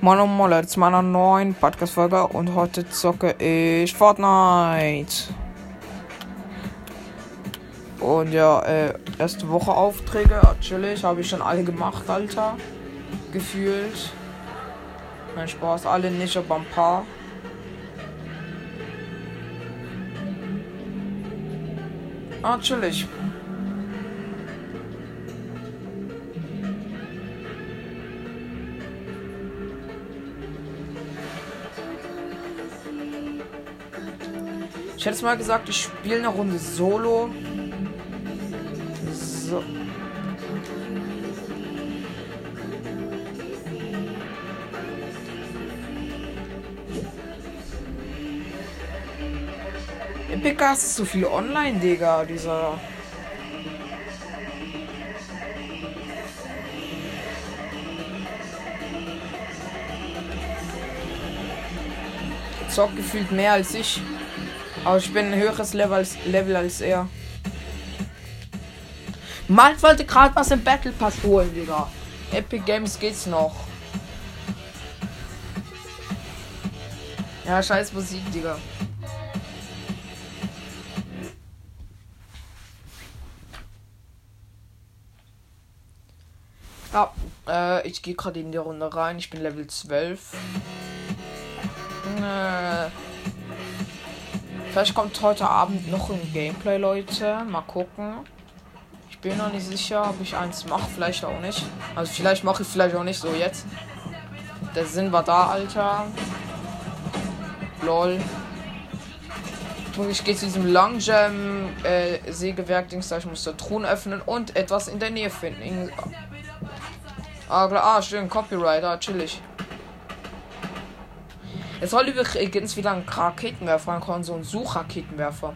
Moin und Molle zu meiner neuen Podcast-Folge und heute zocke ich Fortnite. Und ja, äh, erste Woche Aufträge, chillig, habe ich schon alle gemacht, Alter. Gefühlt. Mein Spaß, alle nicht, aber ein paar. Ah. Hätte mal gesagt, ich spiele eine Runde Solo. So. Epic ist so viel online, Digga, dieser. Zock gefühlt mehr als ich. Aber ich bin ein höheres Level als, Level als er. Mann wollte gerade was im Battle Pass holen, Digga. Epic Games geht's noch. Ja, scheiß Musik, Digga. Ja, äh, ich gehe gerade in die Runde rein. Ich bin Level 12. Äh, vielleicht kommt heute Abend noch ein Gameplay, Leute. Mal gucken. Ich bin noch nicht sicher, ob ich eins mache. Vielleicht auch nicht. Also vielleicht mache ich vielleicht auch nicht so jetzt. Der Sinn war da, Alter. Lol. Ich gehe zu diesem Long Jam äh, Sägewerk Dings da. Ich muss da Truhen öffnen und etwas in der Nähe finden. Ah, ah, schön, Copyright, ah, chillig. Es soll übrigens wieder ein Raketenwerfer kommen, so ein Suchraketenwerfer.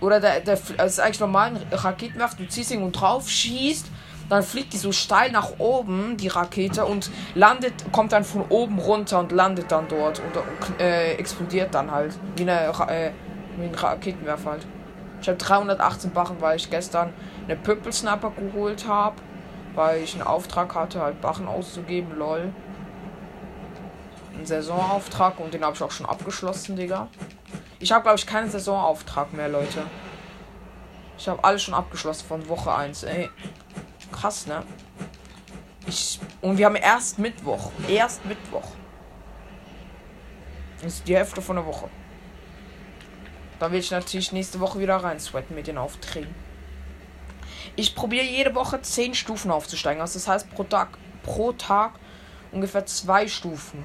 Oder der, der, das ist eigentlich normal ein Raketenwerfer, du ziehst ihn und drauf, schießt, dann fliegt die so steil nach oben, die Rakete, und landet, kommt dann von oben runter und landet dann dort und äh, explodiert dann halt. Wie, eine, äh, wie ein Raketenwerfer halt. Ich habe 318 Bachen, weil ich gestern eine Pöppelsnapper geholt habe weil ich einen Auftrag hatte, halt Bachen auszugeben, lol. Ein Saisonauftrag und den habe ich auch schon abgeschlossen, Digga. Ich habe, glaube ich, keinen Saisonauftrag mehr, Leute. Ich habe alles schon abgeschlossen von Woche 1, ey. Krass, ne? Ich, und wir haben erst Mittwoch. Erst Mittwoch. Das ist die Hälfte von der Woche. Da will ich natürlich nächste Woche wieder rein sweaten mit den Aufträgen. Ich probiere jede Woche 10 Stufen aufzusteigen. Also das heißt pro Tag, pro Tag ungefähr zwei Stufen.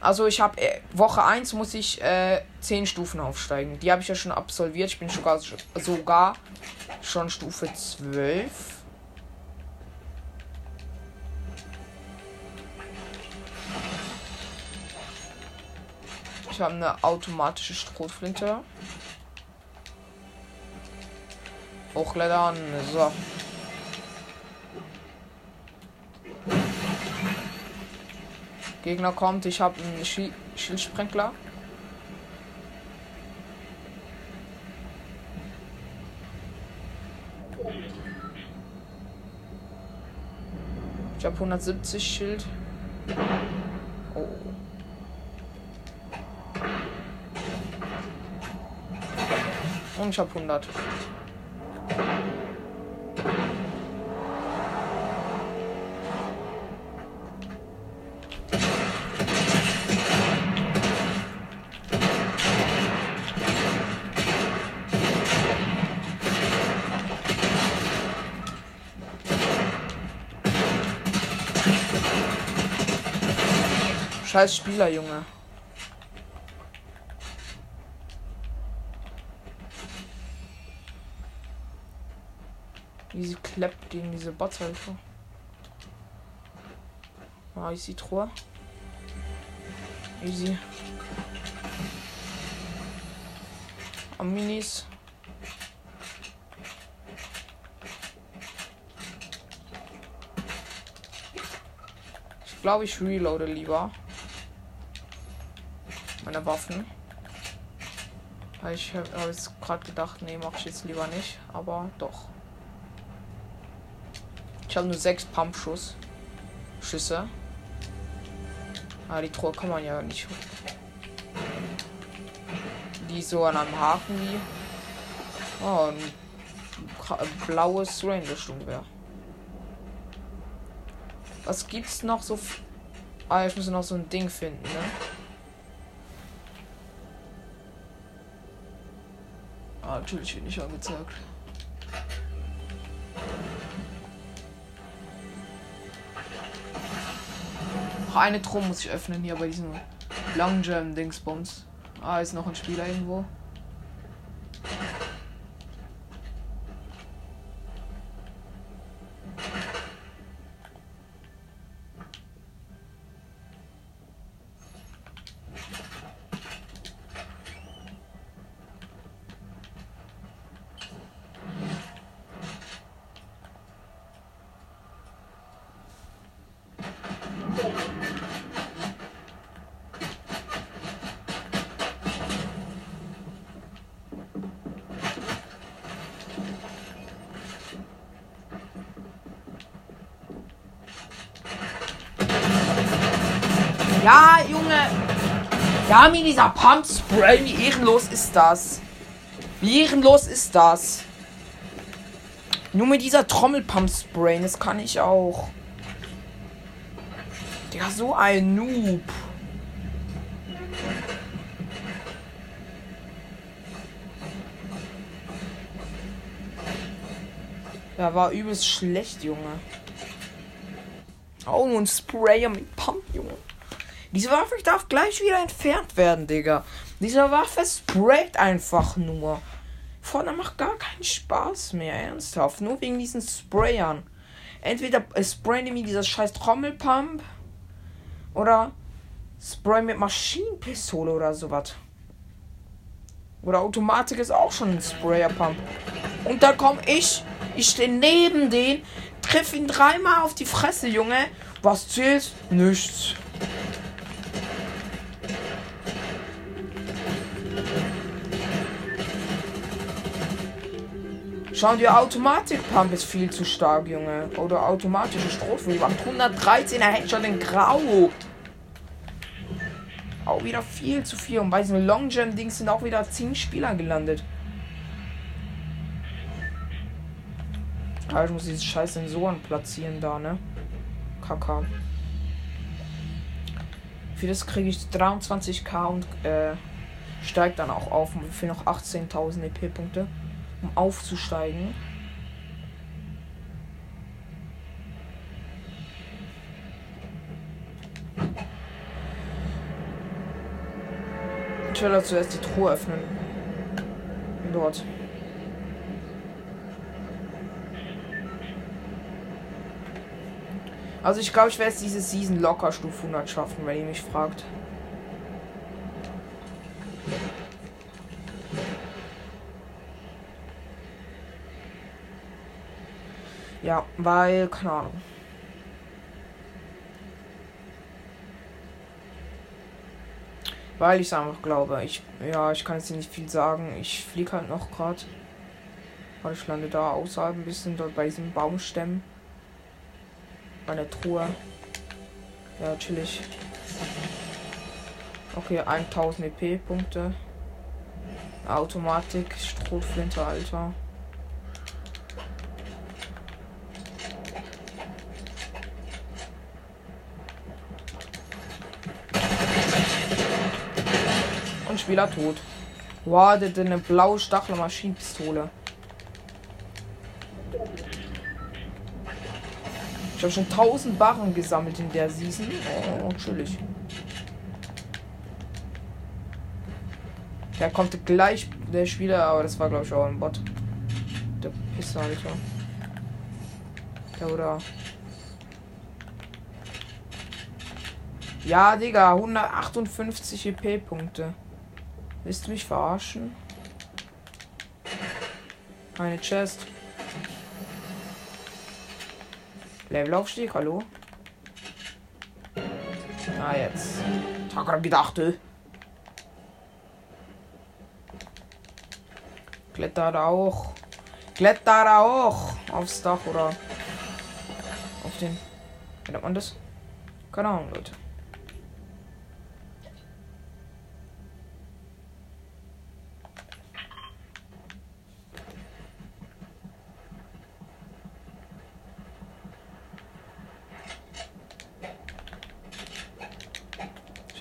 Also ich habe äh, Woche 1 muss ich äh, 10 Stufen aufsteigen. Die habe ich ja schon absolviert. Ich bin sogar, sogar schon Stufe 12. Ich habe eine automatische Strohflinte. Hochklettern. So. Gegner kommt. Ich habe einen Schi Schildsprengler. Ich habe 170 Schild. Oh. Und ich habe 100. Scheiß Spieler, Junge. Wie sie klappt gegen diese Bots halt. Ah, easy Truhe. Easy. Am Minis. Ich glaube, ich reloade lieber meine Waffen. Ich habe jetzt gerade gedacht, nee, mache ich jetzt lieber nicht, aber doch. Ich habe nur sechs Pumpschuss. Schüsse. Ah, die Truhe kann man ja nicht. Die ist so an einem Haken wie. Oh, ein blaues Ranger-Sturmwehr. Was gibt's noch so? Ah, ich muss noch so ein Ding finden, ne? Ah, natürlich wird nicht angezeigt. Noch eine Truhe muss ich öffnen hier bei diesem Long Jam Dingsbums. Ah, ist noch ein Spieler irgendwo. Ja, Junge. Ja, mir dieser Pump Spray. Wie ehrenlos ist das? Wie ehrenlos ist das? Nur mit dieser Trommelpump Spray. Das kann ich auch. Ja, so ein Noob. Ja, war übelst schlecht, Junge. Oh, nur ein Sprayer mit Pump, Junge. Diese Waffe darf gleich wieder entfernt werden, Digga. Diese Waffe sprayt einfach nur. Vorne macht gar keinen Spaß mehr, ernsthaft. Nur wegen diesen Sprayern. Entweder sprayen mir dieser scheiß Trommelpump oder Spray mit Maschinenpistole oder sowas. Oder Automatik ist auch schon ein Sprayerpump. Und da komm ich, ich stehe neben den, triff ihn dreimal auf die Fresse, Junge. Was zählt? Nichts. Schau dir Automatik-Pump ist viel zu stark, Junge. Oder automatische Strophe. Die macht 113 er Headshot in Grau. Auch wieder viel zu viel. Und bei diesem Long Jam Ding sind auch wieder 10 Spieler gelandet. Ah, ich muss diese scheiß Sensoren platzieren da, ne? Kaka. Für das kriege ich 23k und äh, steigt dann auch auf für noch 18.000 EP-Punkte um aufzusteigen. Ich werde zuerst die Truhe öffnen. Dort. Also ich glaube, ich werde jetzt diese Season locker Stufe 100 schaffen, wenn ihr mich fragt. Ja, weil, keine Ahnung. Weil ich es einfach glaube. Ich, ja, ich kann jetzt nicht viel sagen. Ich fliege halt noch gerade. Weil ich lande da außerhalb ein bisschen dort bei diesem Baumstämmen. Bei der Truhe. Ja, chillig. Okay, 1000 EP-Punkte. Automatik, Strohflinte, Alter. Spieler tot. Wow, der hat eine blaue Stachel-Maschinenpistole. Ich habe schon 1000 Barren gesammelt in der Season. Oh, chillig. Der kommt gleich, der Spieler, aber das war glaube ich auch ein Bot. Der Pisser, Alter. Der oder. Ja, Digga, 158 EP-Punkte. Willst du mich verarschen? Eine Chest. Levelaufstieg, hallo? Ah, jetzt. Grad gedacht, ey. Kletter da auch. Kletter da auch. Aufs Dach oder auf den. Wie nennt man das? Keine Ahnung, Leute.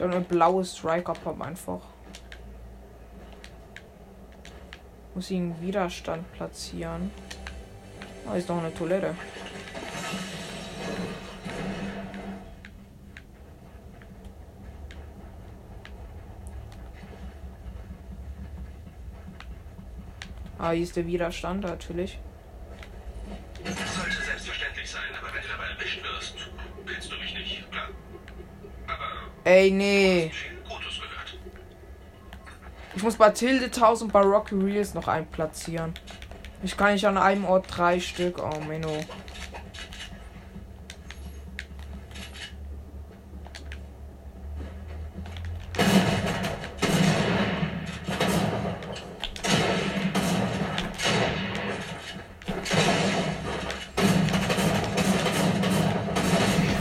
Eine blaue Striker-Pump einfach. Muss ihn Widerstand platzieren. Da ist noch eine Toilette. Ah, hier ist der Widerstand natürlich. Ey, nee. Ich muss bei Tilde 1000 bei Rocky Reels noch einen platzieren. Ich kann nicht an einem Ort drei Stück. Oh, Menno.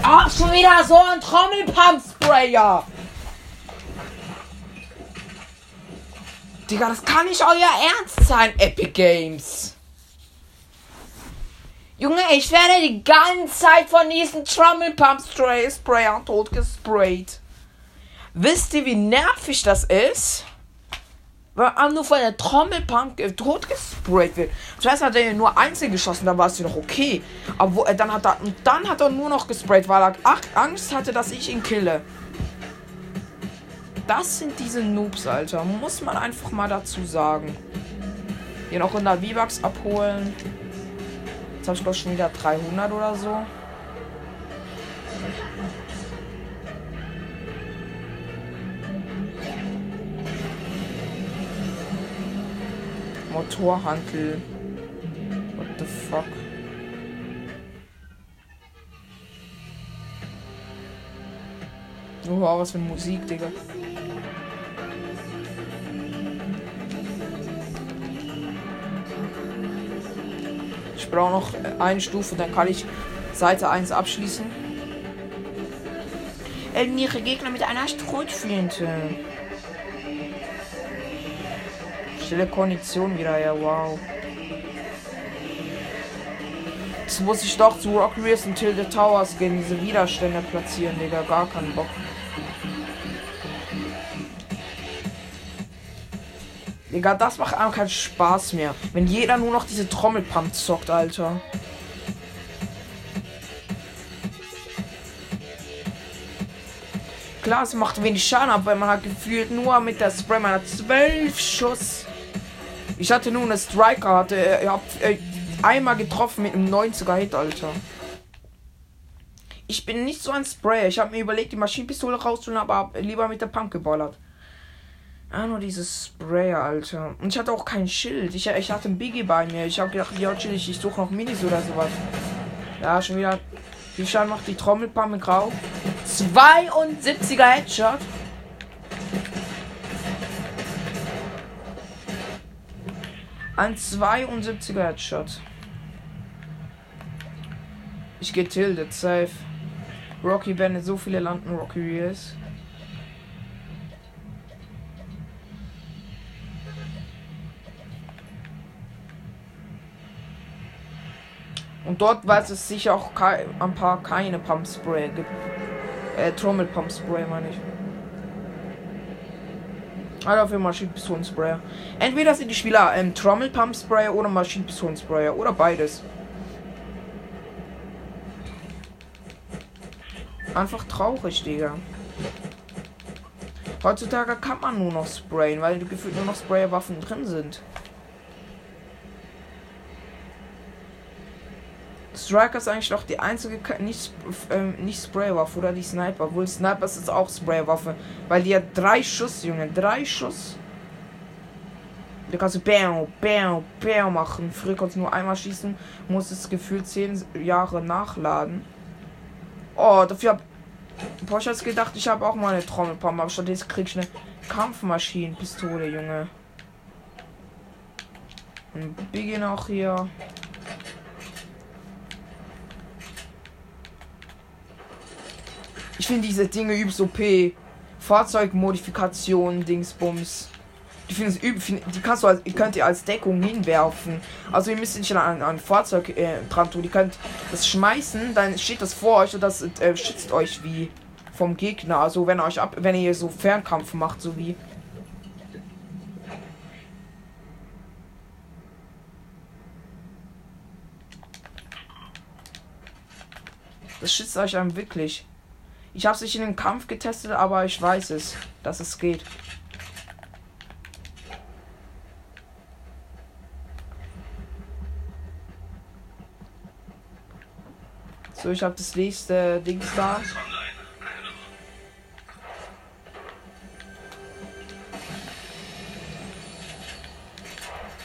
Ach, schon wieder so ein Trommelpump-Sprayer. Digga, das kann nicht euer Ernst sein, Epic Games. Junge, ich werde die ganze Zeit von diesen Trommelpump-Sprayern totgesprayt. Wisst ihr, wie nervig das ist? Weil man nur von der Trommelpump totgesprayt wird. Zuerst hat er ja nur einzeln geschossen, dann war es ja noch okay. Aber wo, äh, dann hat er, und dann hat er nur noch gesprayt, weil er Angst hatte, dass ich ihn kille. Das sind diese Noobs, Alter. Muss man einfach mal dazu sagen. Hier noch 100 V-Bucks abholen. Jetzt habe ich glaube schon wieder 300 oder so. Motorhandel. What the fuck? Oh, was für Musik, Digga. Ich brauche noch eine Stufe, dann kann ich Seite 1 abschließen. Eliminiere Gegner mit einer Strohflinte. Stelle Kondition wieder, ja, wow. Jetzt muss ich doch zu Rock Rears und Tilde Towers gehen, diese Widerstände platzieren, Digga. Gar keinen Bock. Digga, das macht einfach keinen Spaß mehr. Wenn jeder nur noch diese Trommelpump zockt, Alter. Klar, es macht wenig Schaden, aber man hat gefühlt nur mit der Spray, hat zwölf Schuss. Ich hatte nur eine Striker, hatte äh, hab, äh, einmal getroffen mit einem 90er Hit, Alter. Ich bin nicht so ein Sprayer. Ich habe mir überlegt, die Maschinenpistole rauszuholen, aber lieber mit der Pump geballert. Ah, nur dieses Sprayer, Alter. Und ich hatte auch kein Schild. Ich, ich hatte ein Biggie bei mir. Ich habe gedacht, ja, chill, ich, ich suche noch Minis oder sowas. Ja, schon wieder. Wie Schaden macht die Trommelpump Grau? 72er Headshot. Ein 72er Headshot. Ich gehe tilted, safe. Rocky werden so viele landen, Rocky Reels. Und dort weiß es sicher auch ein paar keine Pump Spray gibt. Äh, Trommel Pump Spray meine ich. Ah, dafür Maschinenpistolensprayer. Entweder sind die Spieler ähm, Trommel Pump Sprayer oder Maschinenpistolensprayer oder beides. Einfach traurig, Digga. Heutzutage kann man nur noch sprayen, weil gefühlt nur noch Sprayerwaffen drin sind. Striker ist eigentlich noch die einzige nicht, ähm, nicht Spraywaffe oder die Sniper. Obwohl Sniper ist auch Spraywaffe. Weil die hat drei Schuss, Junge. Drei Schuss. Da kannst du Bam, Bam, Bam machen. Früher konntest du nur einmal schießen. Muss es gefühlt zehn Jahre nachladen. Oh, dafür hab. Boah, ich jetzt gedacht, ich habe auch mal eine Trommelpumpe. Aber stattdessen krieg ich eine Kampfmaschinenpistole, Junge. Ein Biggie noch hier. Ich finde diese Dinge übelst OP. Fahrzeugmodifikation, Dingsbums. Die, find's üb- find- die kannst du als, könnt ihr als Deckung hinwerfen. Also ihr müsst nicht an ein Fahrzeug äh, dran tun. Ihr könnt das schmeißen, dann steht das vor euch und das äh, schützt euch wie vom Gegner. Also wenn euch ab, wenn ihr so Fernkampf macht, so wie. Das schützt euch dann wirklich. Ich habe es nicht in den Kampf getestet, aber ich weiß es, dass es geht. So, ich habe das nächste Dings da.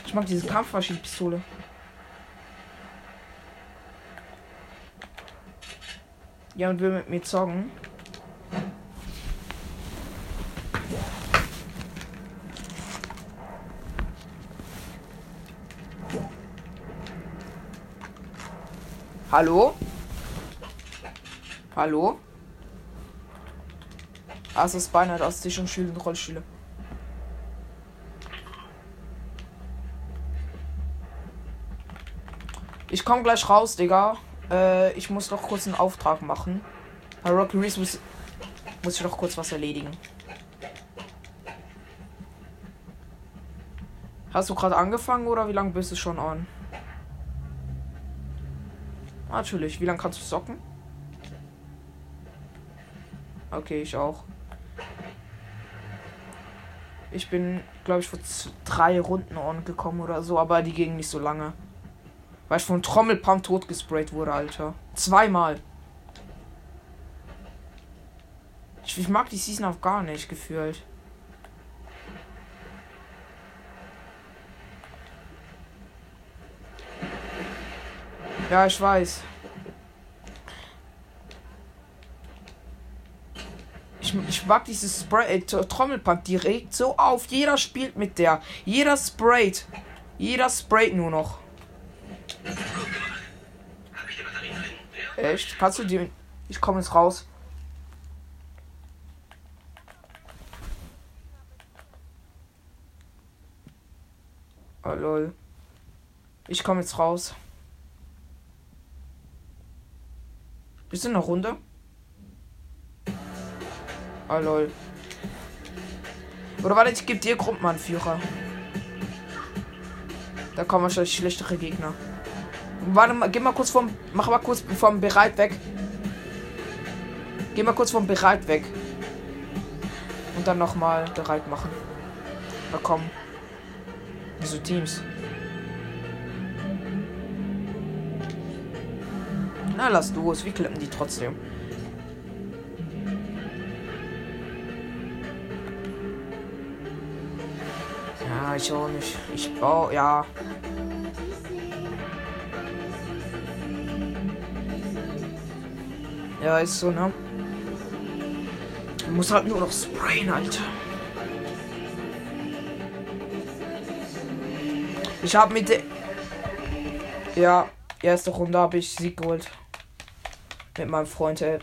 Ich mag diese Kampfmaschinenpistole. Ja, und will mit mir zocken. Hallo? Hallo? Also es beinahe aus sich und Schüler und Rollstühle. Ich komme gleich raus, Digga. Äh, ich muss noch kurz einen Auftrag machen. Bei Rocky Reese muss, muss ich noch kurz was erledigen. Hast du gerade angefangen oder wie lange bist du schon on? Natürlich. Wie lange kannst du socken? Okay, ich auch. Ich bin, glaube ich, vor drei Runden on gekommen oder so, aber die gingen nicht so lange. Weil ich von Trommelpump totgesprayt wurde, Alter. Zweimal. Ich, ich mag die Season auch gar nicht gefühlt. Ja, ich weiß. Ich, ich mag dieses Spray, äh, Tr- Trommelpump, die regt so auf. Jeder spielt mit der. Jeder sprayt. Jeder sprayt nur noch. Gut gemacht. Habe ich die Batterien drin? Ja. Echt? Kannst du die. Ich komme jetzt raus. Oh lol. Ich komme jetzt raus. Bist du einer Runde? Oh lol. Oder warte, ich gebe dir Gruppenanführer. Da kommen wahrscheinlich schlechtere Gegner. Warte mal, geh mal kurz vom. Mach mal kurz vom Bereit weg. Geh mal kurz vom Bereit weg. Und dann nochmal bereit machen. Na komm. Wieso Teams? Na, lass los. Wir klippen die trotzdem. Ja, ich auch nicht. Ich baue, ja. Ja, ist so, ne? Muss halt nur noch sprayen, Alter. Ich habe mit der. Ja, erste Runde habe ich Sieg geholt. Mit meinem Freund, ey.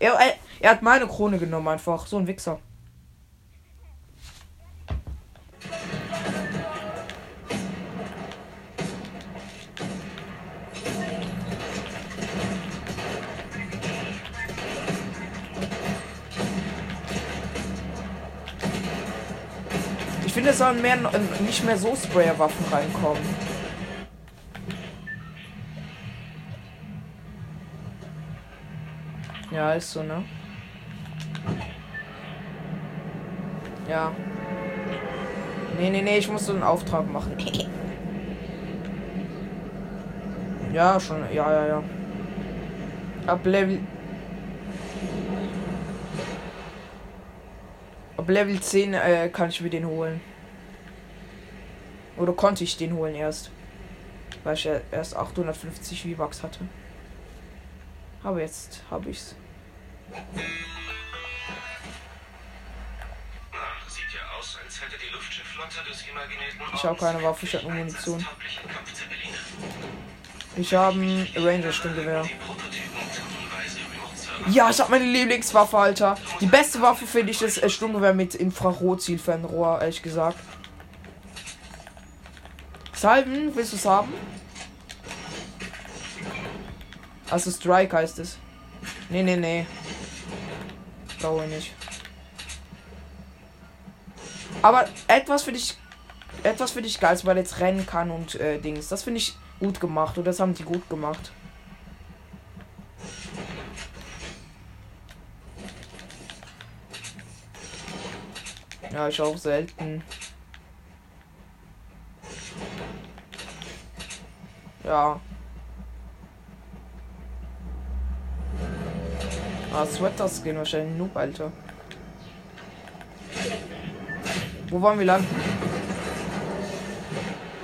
Er, er, er hat meine Krone genommen, einfach. So ein Wichser. Finde, es sollen mehr, nicht mehr so Sprayer-Waffen reinkommen. Ja, ist so, ne? Ja. Nee, nee, nee, ich muss so einen Auftrag machen. ja, schon. Ja, ja, ja. Ab Level. Ab Level 10 äh, kann ich mir den holen. Oder konnte ich den holen erst. Weil ich ja erst 850 V-Bucks hatte. Aber jetzt habe ich's. Sieht ja aus, als hätte die Luftschifflotte des imaginierten Ich hab keine Waffe, ich hab nur Munition. Ich habe ein Ranger-Stimmgewehr. Ja, ich habe meine Lieblingswaffe, Alter. Die beste Waffe finde ich das äh, Sturmgewehr mit Infrarotzielfernrohr, ehrlich gesagt. Salven, willst du es haben? Also Strike heißt es. Nee, nee, nee. brauche ich nicht. Aber etwas finde ich. Etwas finde ich geil, weil jetzt rennen kann und äh, Dings. Das finde ich gut gemacht. Und das haben die gut gemacht. Ja, ich auch selten. Ja. Ah, Sweaters gehen wahrscheinlich Noob, Alter. Wo wollen wir landen?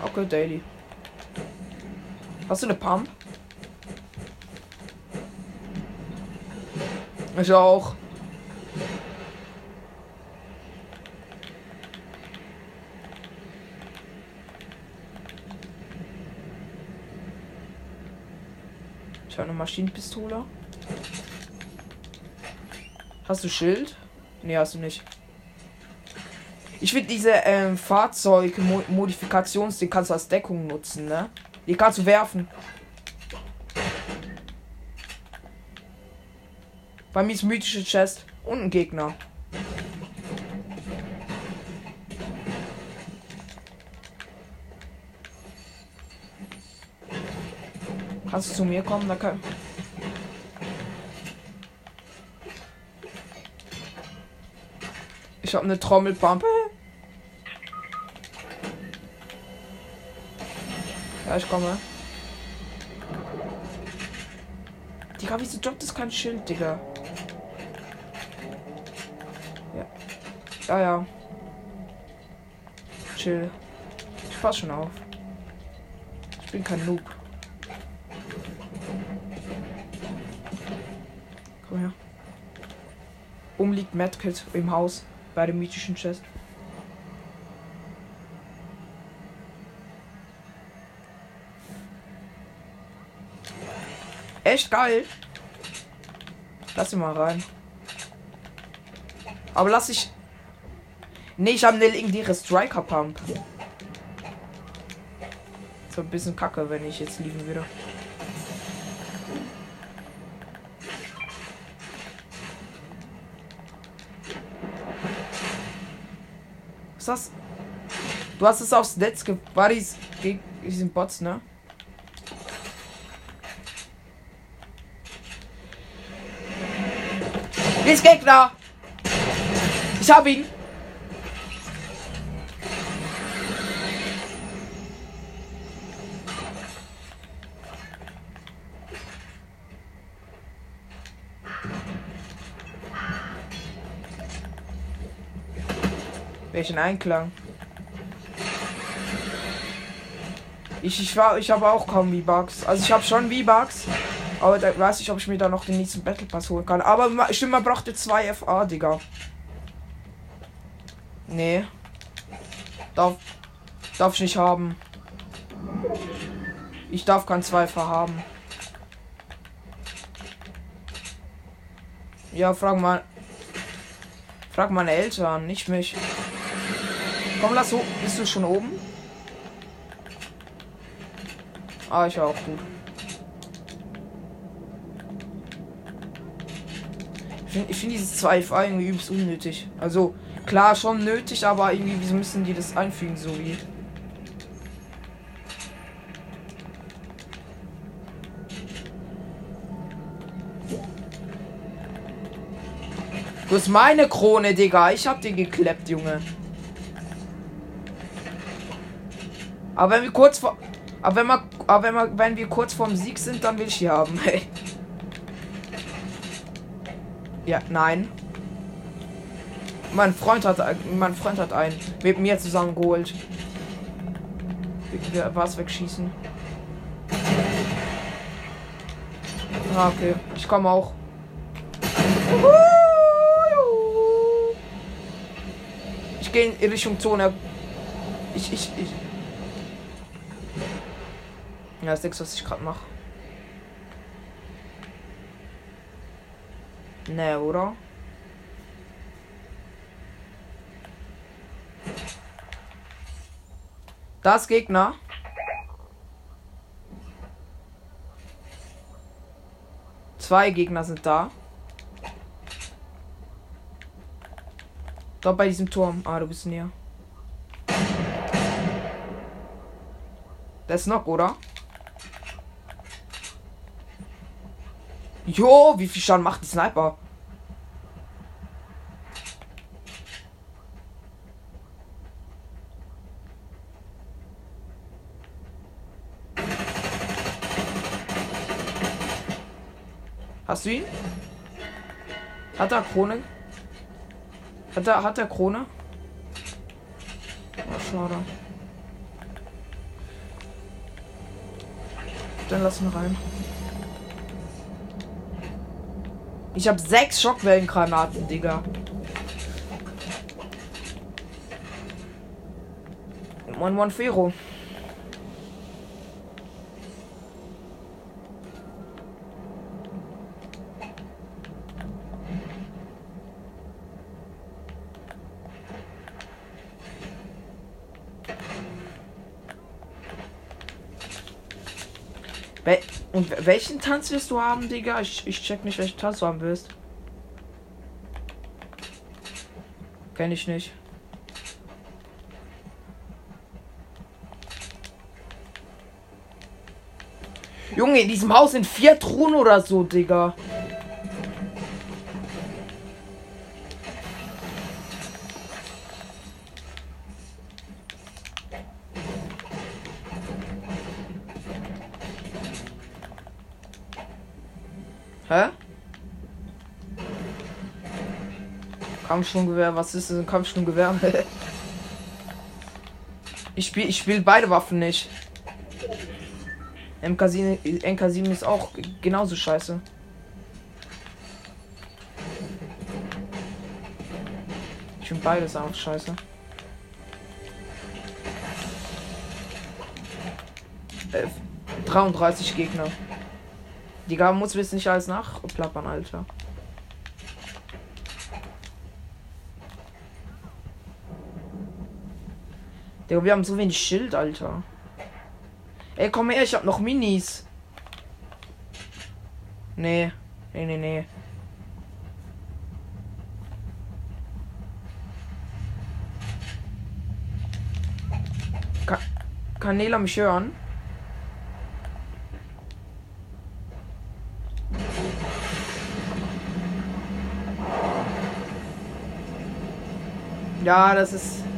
Okay, Daily. Hast du eine Pump? Ich auch. Maschinenpistole. Hast du Schild? Nee, hast du nicht. Ich finde diese ähm, Fahrzeug-Modifikations, die kannst du als Deckung nutzen, ne? Die kannst du werfen. Bei mir ist mythische Chest und ein Gegner. Kannst du zu mir kommen? Da kann Ich habe eine Trommelpampe. Ja, ich komme. Digga, wieso droppt das kein Schild, Digga? Ja. Ja, ja. Chill. Ich pass schon auf. Ich bin kein Noob. Komm her. Oben liegt Medkit im Haus bei dem mythischen Chest. Echt geil. Lass ihn mal rein. Aber lass ich. Nee, ich habe eine legendäre Striker Pump. So ein bisschen kacke, wenn ich jetzt liegen würde. Was das? Du hast es aufs Netz gewartet gegen diesen Bots, ne? Ist Gegner! Ich hab ihn! Welchen Einklang? Ich, ich ich habe auch kaum V-Bucks. Also ich habe schon V-Bucks. Aber da weiß ich, ob ich mir da noch den nächsten Battle Pass holen kann. Aber stimmt, man brauchte zwei FA, Digga. Nee. Darf, darf ich nicht haben. Ich darf kein 2 FA haben. Ja, frag mal. Frag meine Eltern, nicht mich. Komm, lass hoch. Bist du schon oben? Ah, ich war auch gut. Ich finde find dieses 2FA irgendwie übelst unnötig. Also, klar, schon nötig, aber irgendwie, wieso müssen die das einfügen, so wie. Du hast meine Krone, Digga. Ich hab den gekleppt, Junge. Aber wenn wir kurz vor. Aber wenn wir, aber wenn wir, wenn wir kurz vorm Sieg sind, dann will ich die haben. Ja, nein. Mein Freund hat, mein Freund hat einen mit mir zusammen geholt. Was wegschießen. Ah, okay. Ich komme auch. Ich gehe in Richtung Zone. Ich, ich, ich. Ja, das ist nichts, was ich gerade mache. Ne, oder? Das Gegner. Zwei Gegner sind da. Dort bei diesem Turm. Ah, du bist näher. Der ist noch, oder? Jo, wie viel Schaden macht die Sniper? Hast du ihn? Hat er Krone? Hat er, hat er Krone? Oh, schade. Dann lass ihn rein. Ich habe sechs Schockwellengranaten, Digga. Mon Monfero. Wel und welchen Tanz willst du haben, Digga? Ich, ich check nicht, welchen Tanz du haben willst. Kenn ich nicht. Junge, in diesem Haus sind vier Truhen oder so, Digga. Kampfsturmgewehr, was ist das ein Kampfsturmgewehr? ich spiele ich spiel beide Waffen nicht. MK7, MK7 ist auch genauso scheiße. Ich finde beides auch scheiße. Äh, 33 Gegner. Die Gabe muss jetzt nicht alles nachplappern, Alter. Digga, wir haben so wenig Schild, Alter. Ey, komm her, ich hab noch Minis. Nee. Nee, nee, nee. Ka Kanäle mich hören? Ja, das ist.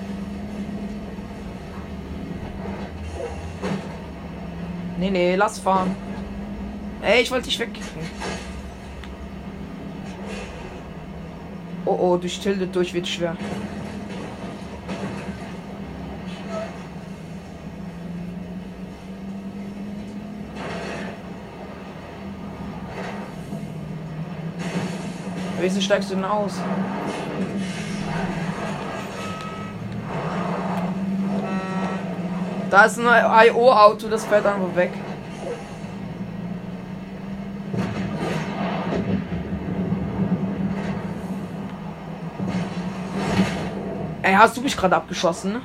Nee, nee, lass fahren. Ey, ich wollte dich wegkicken. Oh, oh, durch Tilde durch wird schwer. Wieso steigst du denn aus? Da ist ein IO-Auto, das fährt einfach weg. Ey, hast du mich gerade abgeschossen?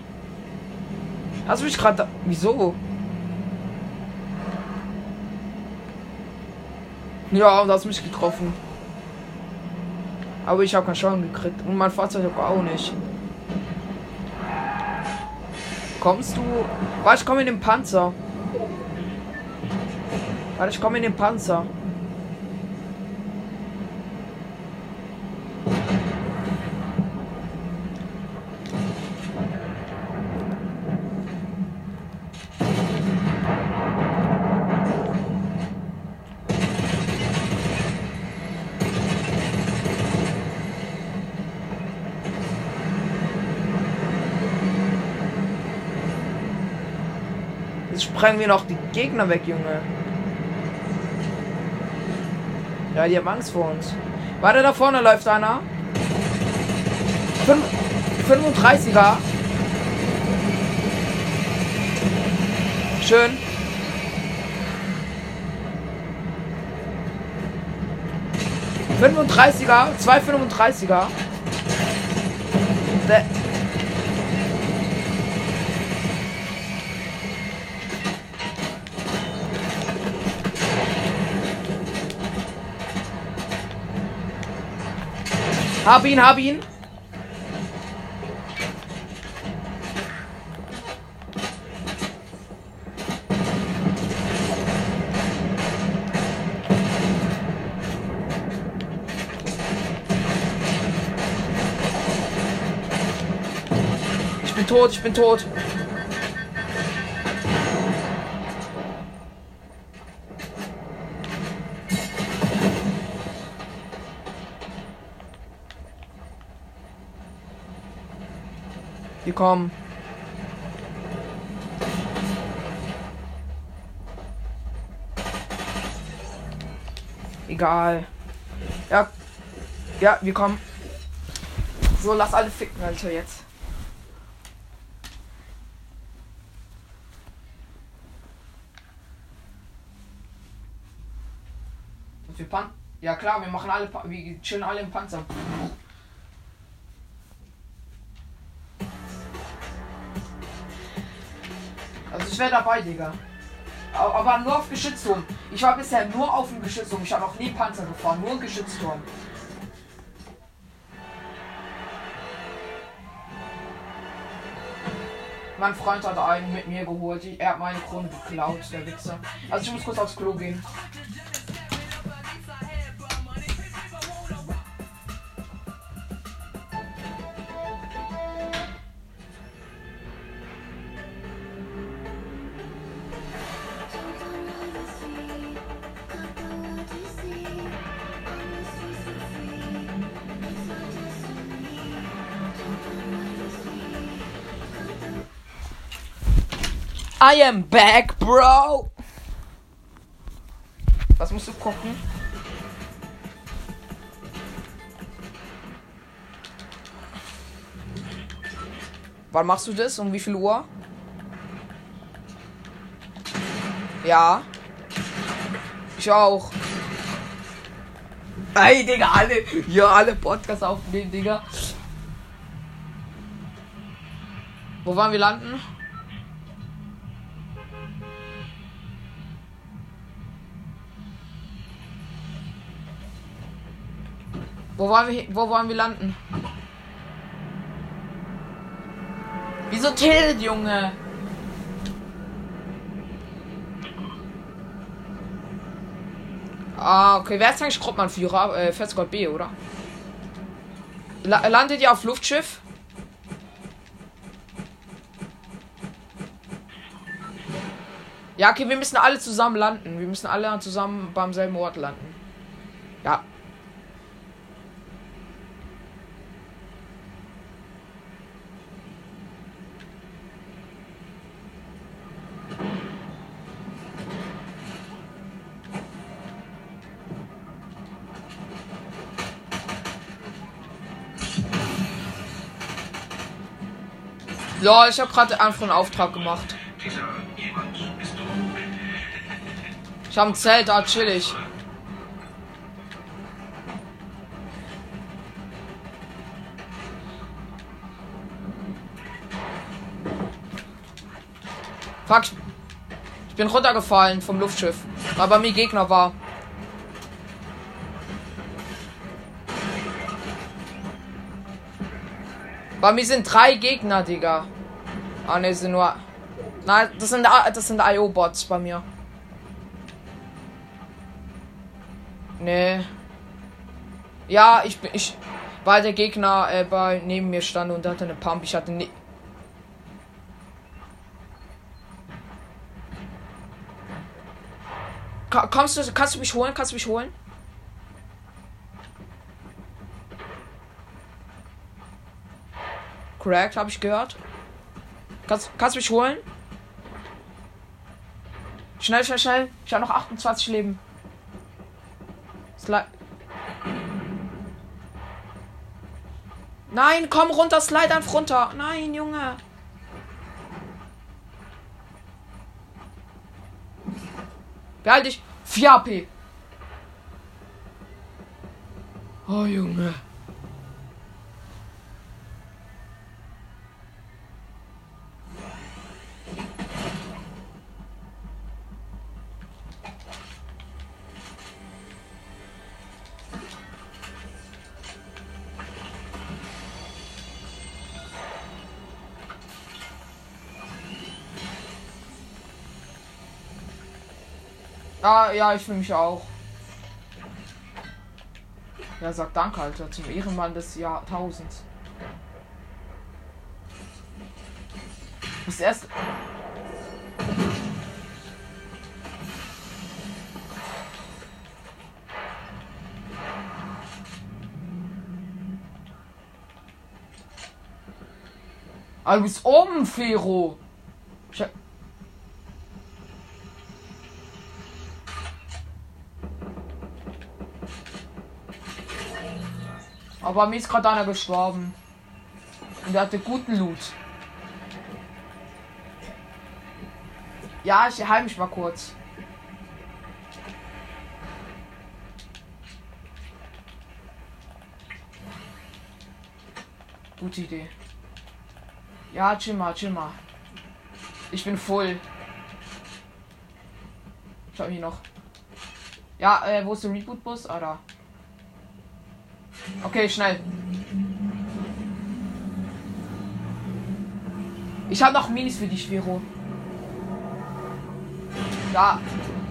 Hast du mich gerade... Wieso? Ja, und hast mich getroffen. Aber ich habe keinen Schaden gekriegt. Und mein Fahrzeug auch nicht. Kommst du? Warte, ich komme in den Panzer. Warte, ich komme in den Panzer. Sprengen wir noch die Gegner weg, Junge. Ja, die haben Angst vor uns. Warte, da vorne läuft einer. 35er. Schön. Fünfunddreißiger, zwei Fünfunddreißiger. Hab ihn, hab ihn. Ich bin tot, ich bin tot. Kommen. Egal. Ja. Ja, wir kommen. So, lass alle ficken, Alter, jetzt. Wir pan Ja klar, wir machen alle, Pa- wir chillen alle im Panzer. Wäre dabei, Digga. Aber nur auf Geschützturm. Ich war bisher nur auf dem Geschützturm. Ich habe noch nie Panzer gefahren, nur Geschützturm. Mein Freund hat einen mit mir geholt. Er hat meine Krone geklaut, der Wichser. Also ich muss kurz aufs Klo gehen. I am back, bro. Was musst du gucken? Wann machst du das? Um wie viel Uhr? Ja. Ich auch. Ey, Digga, alle. Ja, alle Podcasts aufnehmen, Digga. Wo waren wir landen? Wollen wir, wo wollen wir landen? Wieso tillt, Junge? Ah, okay. Wer ist eigentlich Gruppmannführer? Äh, Fetzgott B, oder? La landet ihr auf Luftschiff? Ja, okay, wir müssen alle zusammen landen. Wir müssen alle zusammen beim selben Ort landen. Ja. Ja, ich habe gerade einfach einen Auftrag gemacht. Ich habe ein Zelt, da chillig. Fuck. ich- Ich bin runtergefallen vom Luftschiff, weil bei mir Gegner war. Bei mir sind drei Gegner, Digga. Ah ne, sind nur. Nein, das sind das sind IO-Bots bei mir. Nee. Ja, ich bin ich weil der Gegner äh, bei neben mir stand und hatte eine Pump. Ich hatte Ka- Kommst du kannst du mich holen? Kannst du mich holen? Correct, habe ich gehört. Kannst, kannst du mich holen? Schnell, schnell, schnell. Ich habe noch 28 Leben. Sli Nein, komm runter, slide einfach runter. Nein, Junge. Behalt dich. 4 AP. Oh, Junge. Ah, ja, ich fühle mich auch. Ja, sag Danke, Alter, zum Ehrenmann des Jahrtausends. bist erst. Ah, du bist oben, Fero. Ich hab- Aber mir ist gerade einer gestorben. Und der hatte guten Loot. Ja, ich heim mich mal kurz. Gute Idee. Ja, chill mal, chill mal. Ich bin voll. Schau hier noch. Ja, äh, wo ist der Reboot-Bus? Ah, da. Okay, schnell. Ich habe noch Minis für dich, Vero. Da.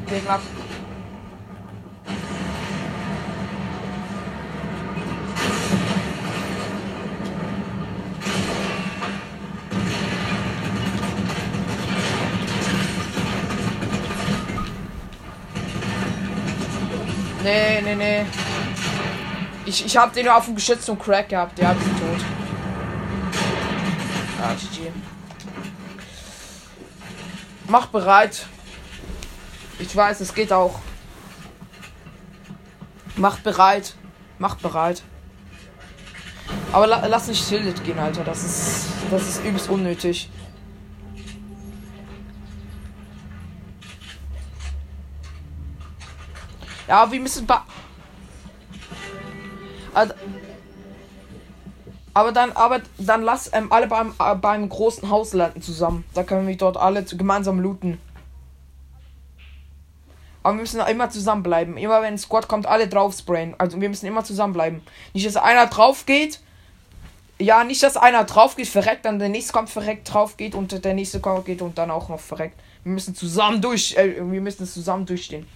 Gegner. Nee, Ich, ich hab den auf dem Geschütz und Crack gehabt. Der ist tot. Ah, GG. Mach bereit. Ich weiß, es geht auch. Macht bereit. Macht bereit. Aber la lass nicht Tilted gehen, Alter. Das ist. Das ist übelst unnötig. Ja, wir müssen ba also, aber dann, aber dann lass ähm, alle beim, äh, beim großen Haus landen zusammen. Da können wir dort alle zu, gemeinsam looten. Aber wir müssen immer zusammenbleiben. Immer wenn ein Squad kommt, alle drauf sprayen. Also wir müssen immer zusammenbleiben. Nicht, dass einer drauf geht. Ja, nicht, dass einer drauf geht, verreckt, dann der nächste kommt verreckt drauf geht und der nächste kommt geht und dann auch noch verreckt. Wir müssen zusammen durch, äh, wir müssen zusammen durchstehen.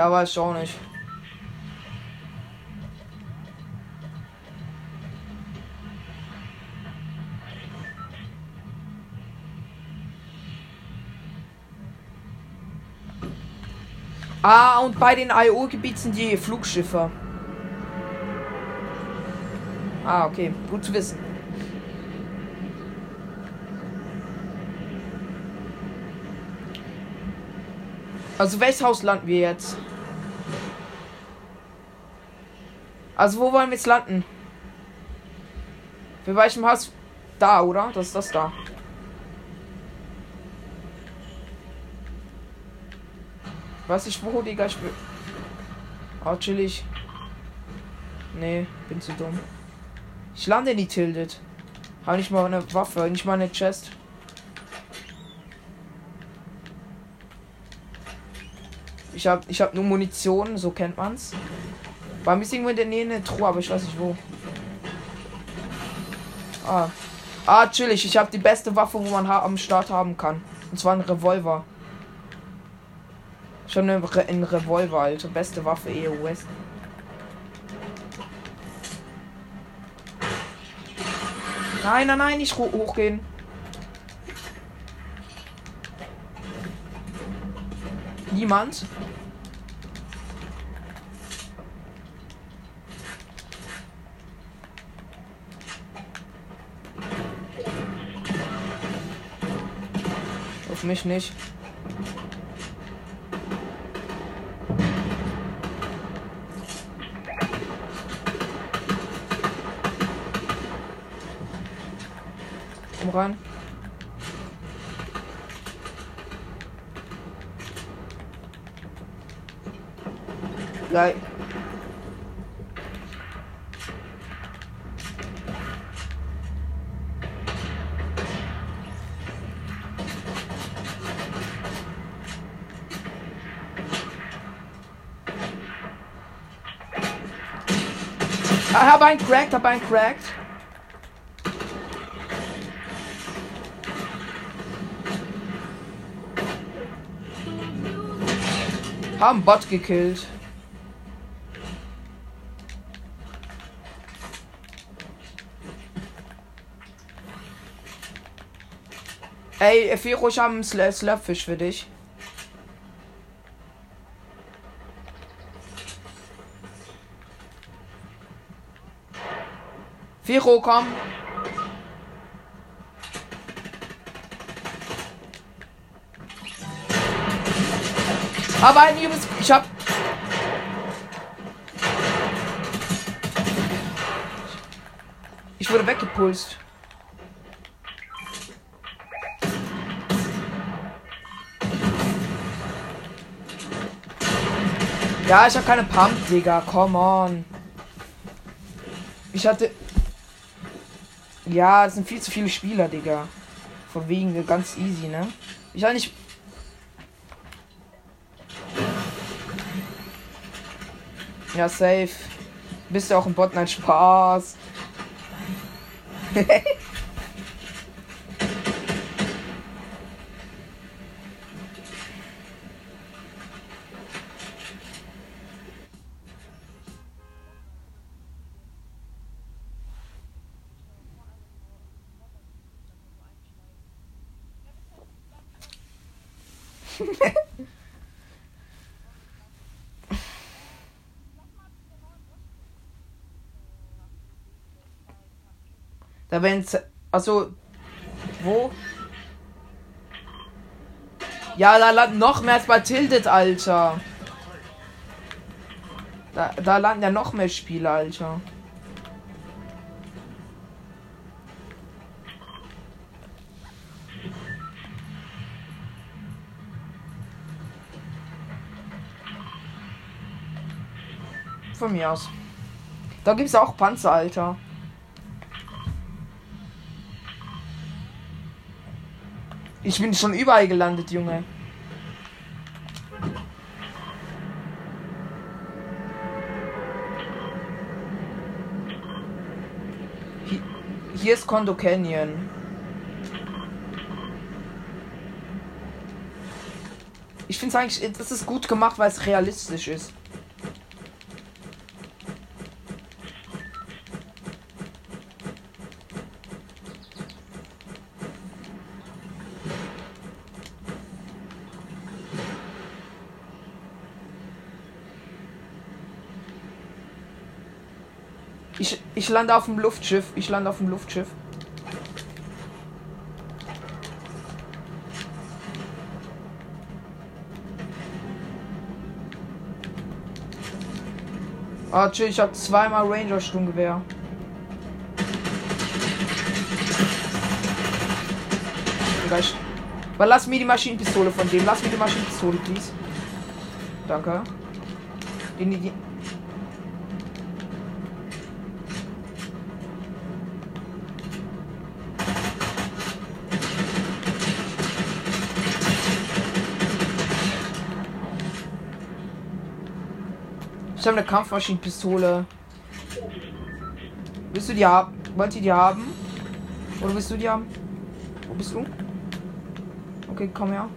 Ja, weiß auch nicht. Ah, und bei den IO-Gebieten sind die Flugschiffe. Ah, okay. Gut zu wissen. Also welches Haus landen wir jetzt? Also wo wollen wir jetzt landen? Für welchem Haus? Da, oder? Das ist das da. Weiß ich wo, Digga, ich will. Oh, chillig. Nee, bin zu dumm. Ich lande nie tilted. Hab nicht mal eine Waffe, nicht mal eine Chest. Ich hab, ich hab nur Munition, so kennt man's. Mir ist irgendwo in der Nähe eine Truhe, aber ich weiß nicht wo. Ah. Ah, chillig. Ich habe die beste Waffe, wo man am Start haben kann. Und zwar ein Revolver. Schon ein, Re ein Revolver, Alter. Beste Waffe West. Nein, nein, nein, nicht ho hochgehen. Niemand. Mich nicht. Komm rein. ein cracked, hab ein cracked. Haben Bot gekillt. Ey, Efiro, ich habe einen Slurpfisch für dich. Fero, komm. Aber ein übles. Ich hab. Ich wurde weggepulst. Ja, ich habe keine Pump, Digga. Come on. Ich hatte. Ja, es sind viel zu viele Spieler, Digga. Von wegen ganz easy, ne? Ich hatte nicht. Ja, safe. Bist du auch ein Bot? Nein, Spaß. da werden also wo? Ja, da landen noch mehr als bei Tilted, Alter. Da, da landen ja noch mehr Spiele, Alter. Von mir aus. Da gibt es auch Panzer, Alter. Ich bin schon überall gelandet, Junge. Hier, ist Kondo Canyon. Ich finde es eigentlich, das ist gut gemacht, weil es realistisch ist. Ich, ich lande auf dem Luftschiff. Ich lande auf dem Luftschiff. Ah, chill, ich habe zweimal Ranger Sturmgewehr. Gleich. Aber lass mir die Maschinenpistole von dem. Lass mir die Maschinenpistole, please. Danke. Die, die, habe eine Kampfmaschinenpistole. Willst du die haben? Wollt ihr die haben? Oder willst du die haben? Wo bist du? Okay, komm her.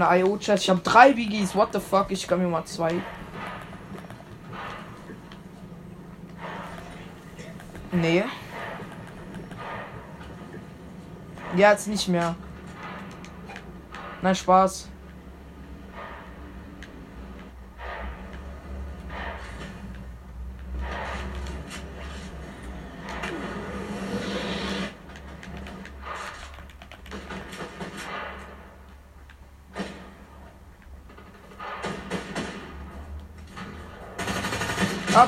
Deine IO-Chest. Ich habe drei Biggies. What the fuck? Ich kann mir mal zwei. Nee. Jetzt nicht mehr. Nein, Spaß.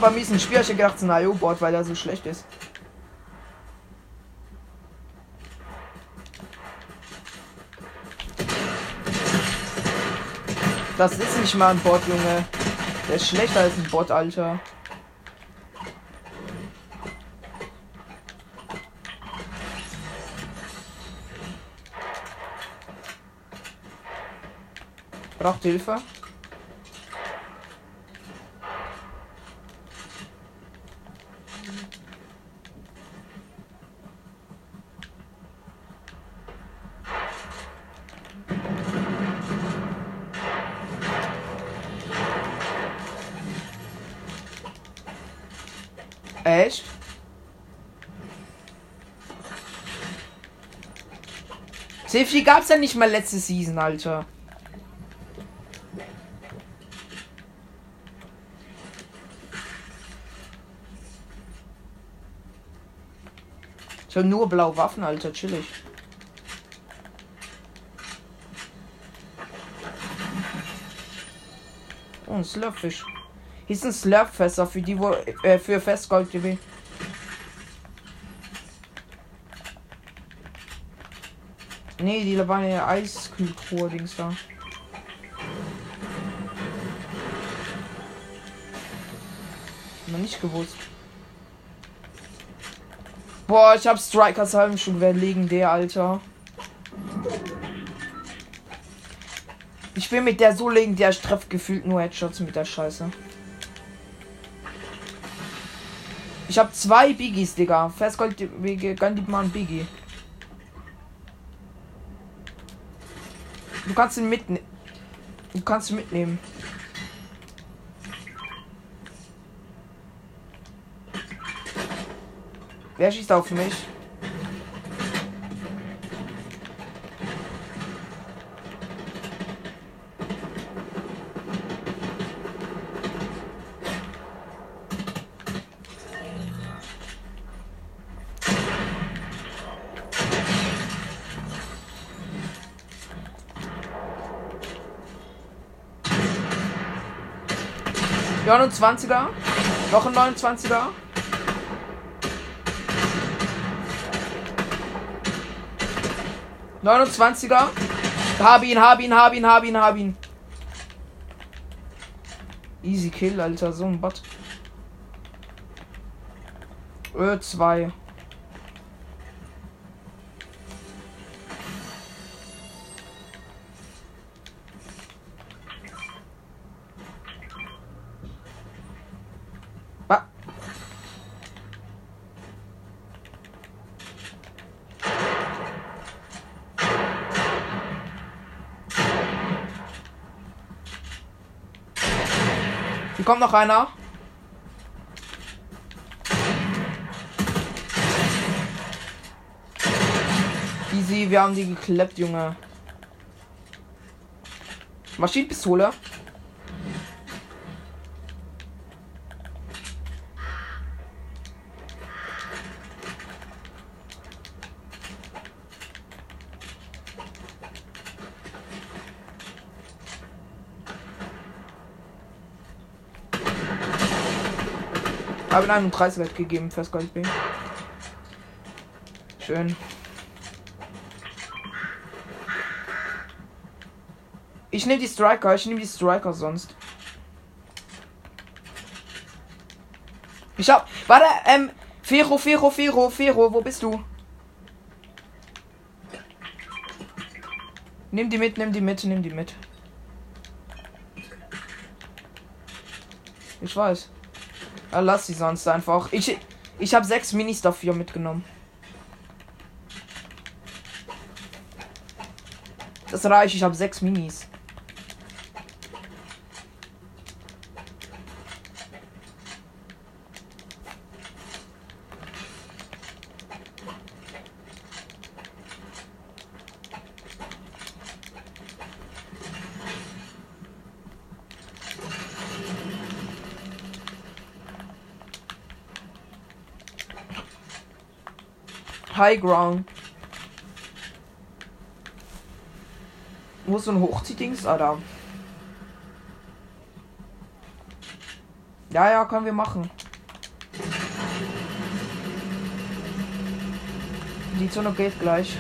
Bei mir ist ein Spiel, ich gedacht, es ist ein IO-Board, weil er so schlecht ist. Das ist nicht mal ein Bot, Junge. Der ist schlechter als ein Bot, Alter. Braucht Hilfe. Echt? So viel gab's ja nicht mal letzte Season, Alter. Ich habe nur blaue Waffen, Alter, chillig. Oh, ein Slurfisch. Hier ist ein Slurpfässer für die, wo, äh, für Festgold GW. Nee, die waren ja Eiskühltruhe-Dings da. Noch nicht gewusst. Boah, ich hab Strikers halben schon wer legendär, Alter. Ich bin mit der so legendär, ich treff gefühlt nur Headshots mit der Scheiße. Ich hab zwei Biggies, Digga. Festgold, gönn die mal ein Biggie. Du kannst ihn mitnehmen. Du kannst ihn mitnehmen. Wer schießt auf mich? 29er. Noch ein 29er. Neunundzwanziger. Hab ihn, hab ihn, hab ihn, hab ihn, hab ihn. Easy Kill, Alter, so ein Bot. Ö2. Kommt noch einer. Easy, wir haben die geklappt, Junge. Maschinenpistole. Habe einen Preiswert gegeben fürs Goldbing. Schön. Ich nehme die Striker, ich nehme die Striker sonst. Ich hab. Warte, ähm. Fero, Fero, Fero, Fero, wo bist du? Nimm die mit, nimm die mit, nimm die mit. Ich weiß. Ja, lass sie sonst einfach. Ich, ich habe sechs Minis dafür mitgenommen. Das reicht, ich habe sechs Minis. High Ground. Wo ist so ein Hochziehdings? Ah, da. Ja, ja, können wir machen. Die Zone geht gleich.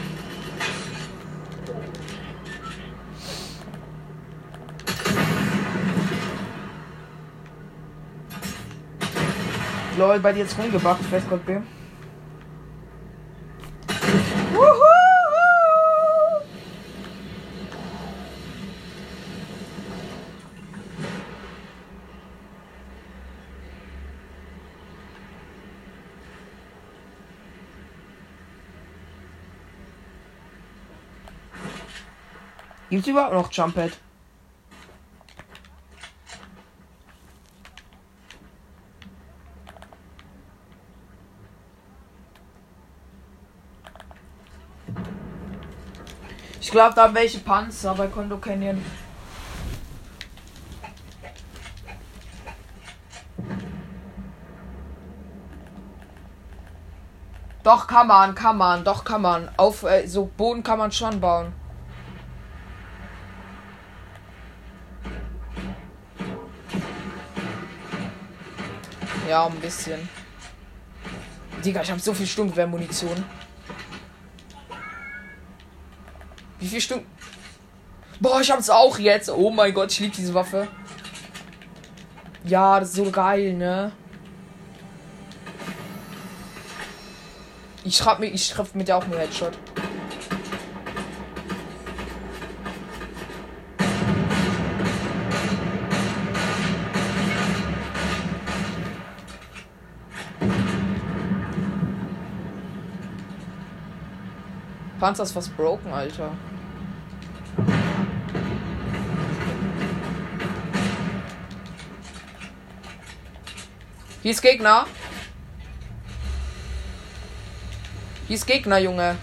Lol, bei dir jetzt rumgebackt, Festgott. Gibt's überhaupt noch Jumphead? Ich glaube, da haben welche Panzer bei Kondo Canyon. Doch kann man, kann man, doch kann man. Auf äh, so Boden kann man schon bauen. Ja, ein bisschen. Digga, ich habe so viel Sturmgewehr-Munition. Wie viel Stunden? Boah, ich hab's auch jetzt. Oh mein Gott, ich liebe diese Waffe. Ja, das ist so geil, ne? Ich schraub mir, ich treffe mit der auch nur Headshot. Panzer ist fast broken, Alter. Hier ist Gegner. Hier ist Gegner, Junge.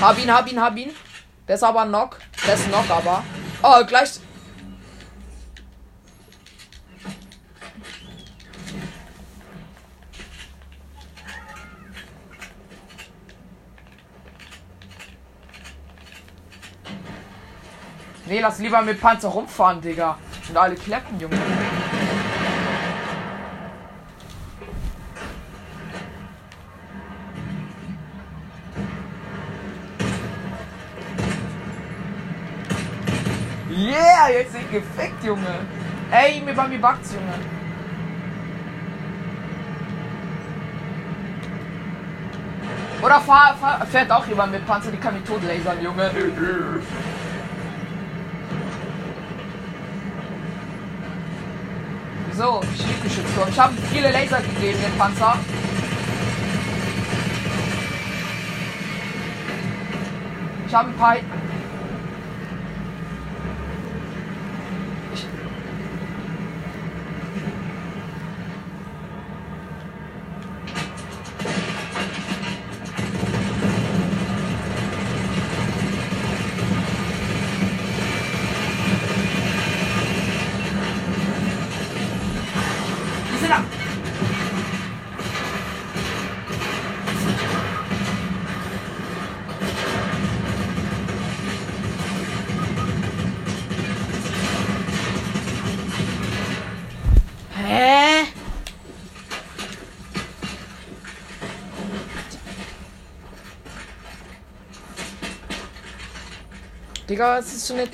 Hab ihn, hab ihn, hab ihn. Der ist aber Knock. Der ist Knock aber. Oh, gleich. Nee, lass lieber mit Panzer rumfahren, Digga. Und alle kleppen, Junge. Yeah, jetzt sind gefickt, Junge. Ey, mir bei mir backt's, Junge. Oder fahr, fahr, fährt auch jemand mit Panzer, die kann mich totlasern, Junge. So, Schildgeschützturm. Ich habe viele Laser gegeben, den Panzer. Ich habe ein paar. Digga, was ist so eine.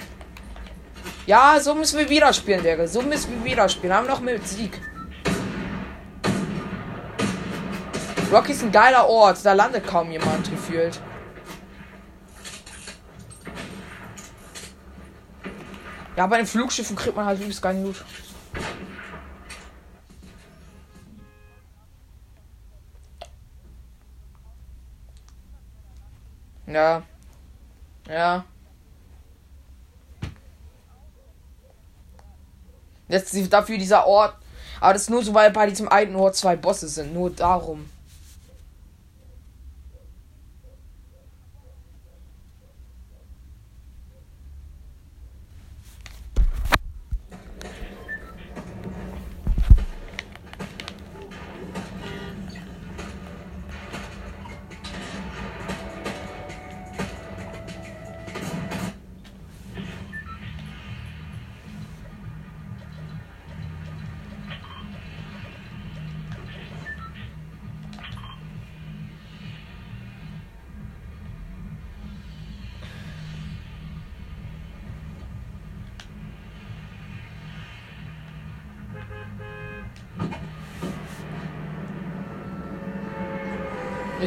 Ja, so müssen wir wieder spielen, Digga. So müssen wir wieder spielen. Haben noch mit Sieg. Rocky ist ein geiler Ort. Da landet kaum jemand gefühlt. Ja, bei den Flugschiffen kriegt man halt übelst geilen Loot. Ja. Ja. Jetzt dafür dieser Ort. Aber das ist nur so, weil bei diesem einen Ort zwei Bosse sind. Nur darum.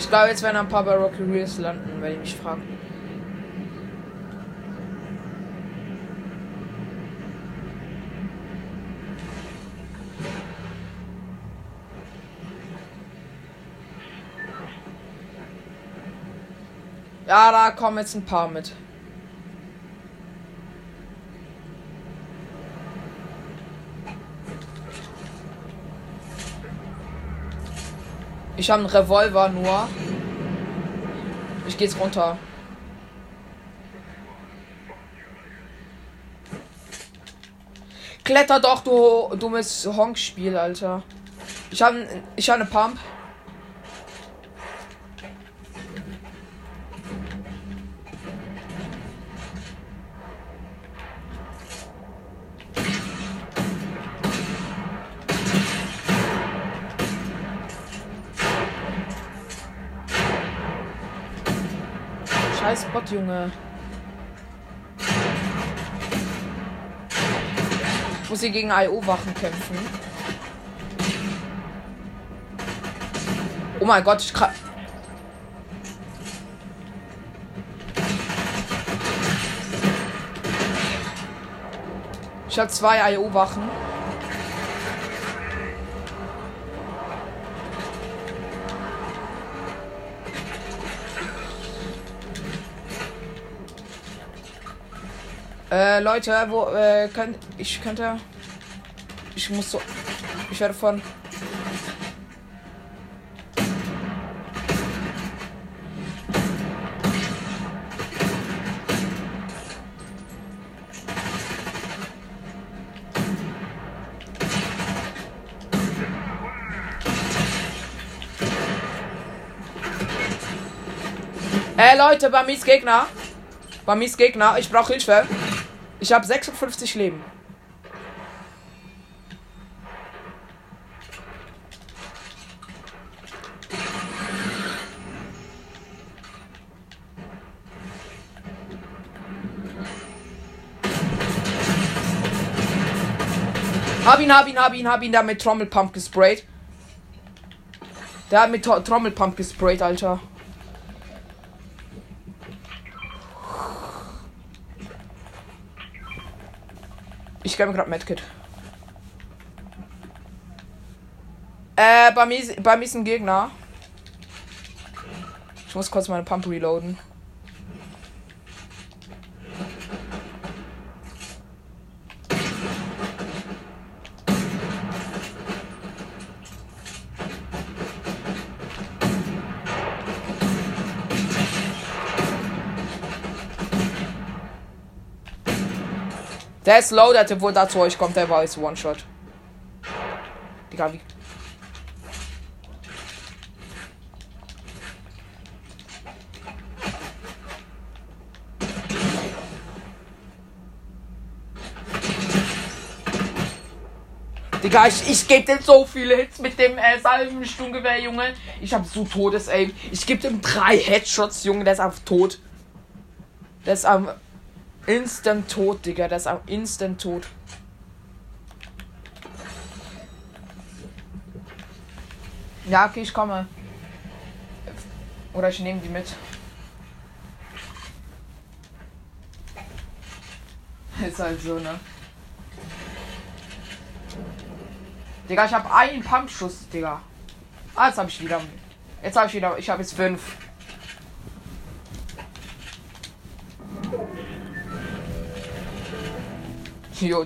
Ich glaube, jetzt werden ein paar bei Rocky Reels landen, wenn ich mich frage. Ja, da kommen jetzt ein paar mit. Ich habe einen Revolver nur. Ich gehe jetzt runter. Kletter doch, du dummes Honk-Spiel, Alter. Ich habe ich hab eine Pump. Junge. Muss hier gegen IO-Wachen kämpfen. Oh mein Gott, ich kann. Ich habe zwei IO-Wachen. Äh, Leute, wo, äh, könnt, ich könnte, ich muss so, ich werde von, Äh, Leute, ist Gegner. Ist Gegner. Ich brauche Hilfe. Ich habe 56 Leben. Hab ihn, hab ihn, hab ihn, hab ihn, hat mit Trommelpump gesprayt. Der hat mit Tro- Trommelpump gesprayt, Alter. Gebe mir gerade Medkit. Äh, bei mir, bei mir ist ein Gegner. Ich muss kurz meine Pump reloaden. Der ist low, der Typ, wo da zu euch kommt, der war jetzt One-Shot. Digga, wie. Digga, ich, ich gebe dem so viele Hits mit dem äh, Salvensturmgewehr, Junge. Ich hab so Todes-Aim. Ich gebe dem drei Headshots, Junge. Der ist einfach tot. Der ist am instant tot, Digga. Der ist am instant tot. Ja, okay, ich komme. Oder ich nehme die mit. Ist halt so, ne? Digga, ich habe einen Pumpschuss, Digga. Ah, jetzt habe ich wieder. Jetzt habe ich wieder. Ich habe jetzt fünf. Jo,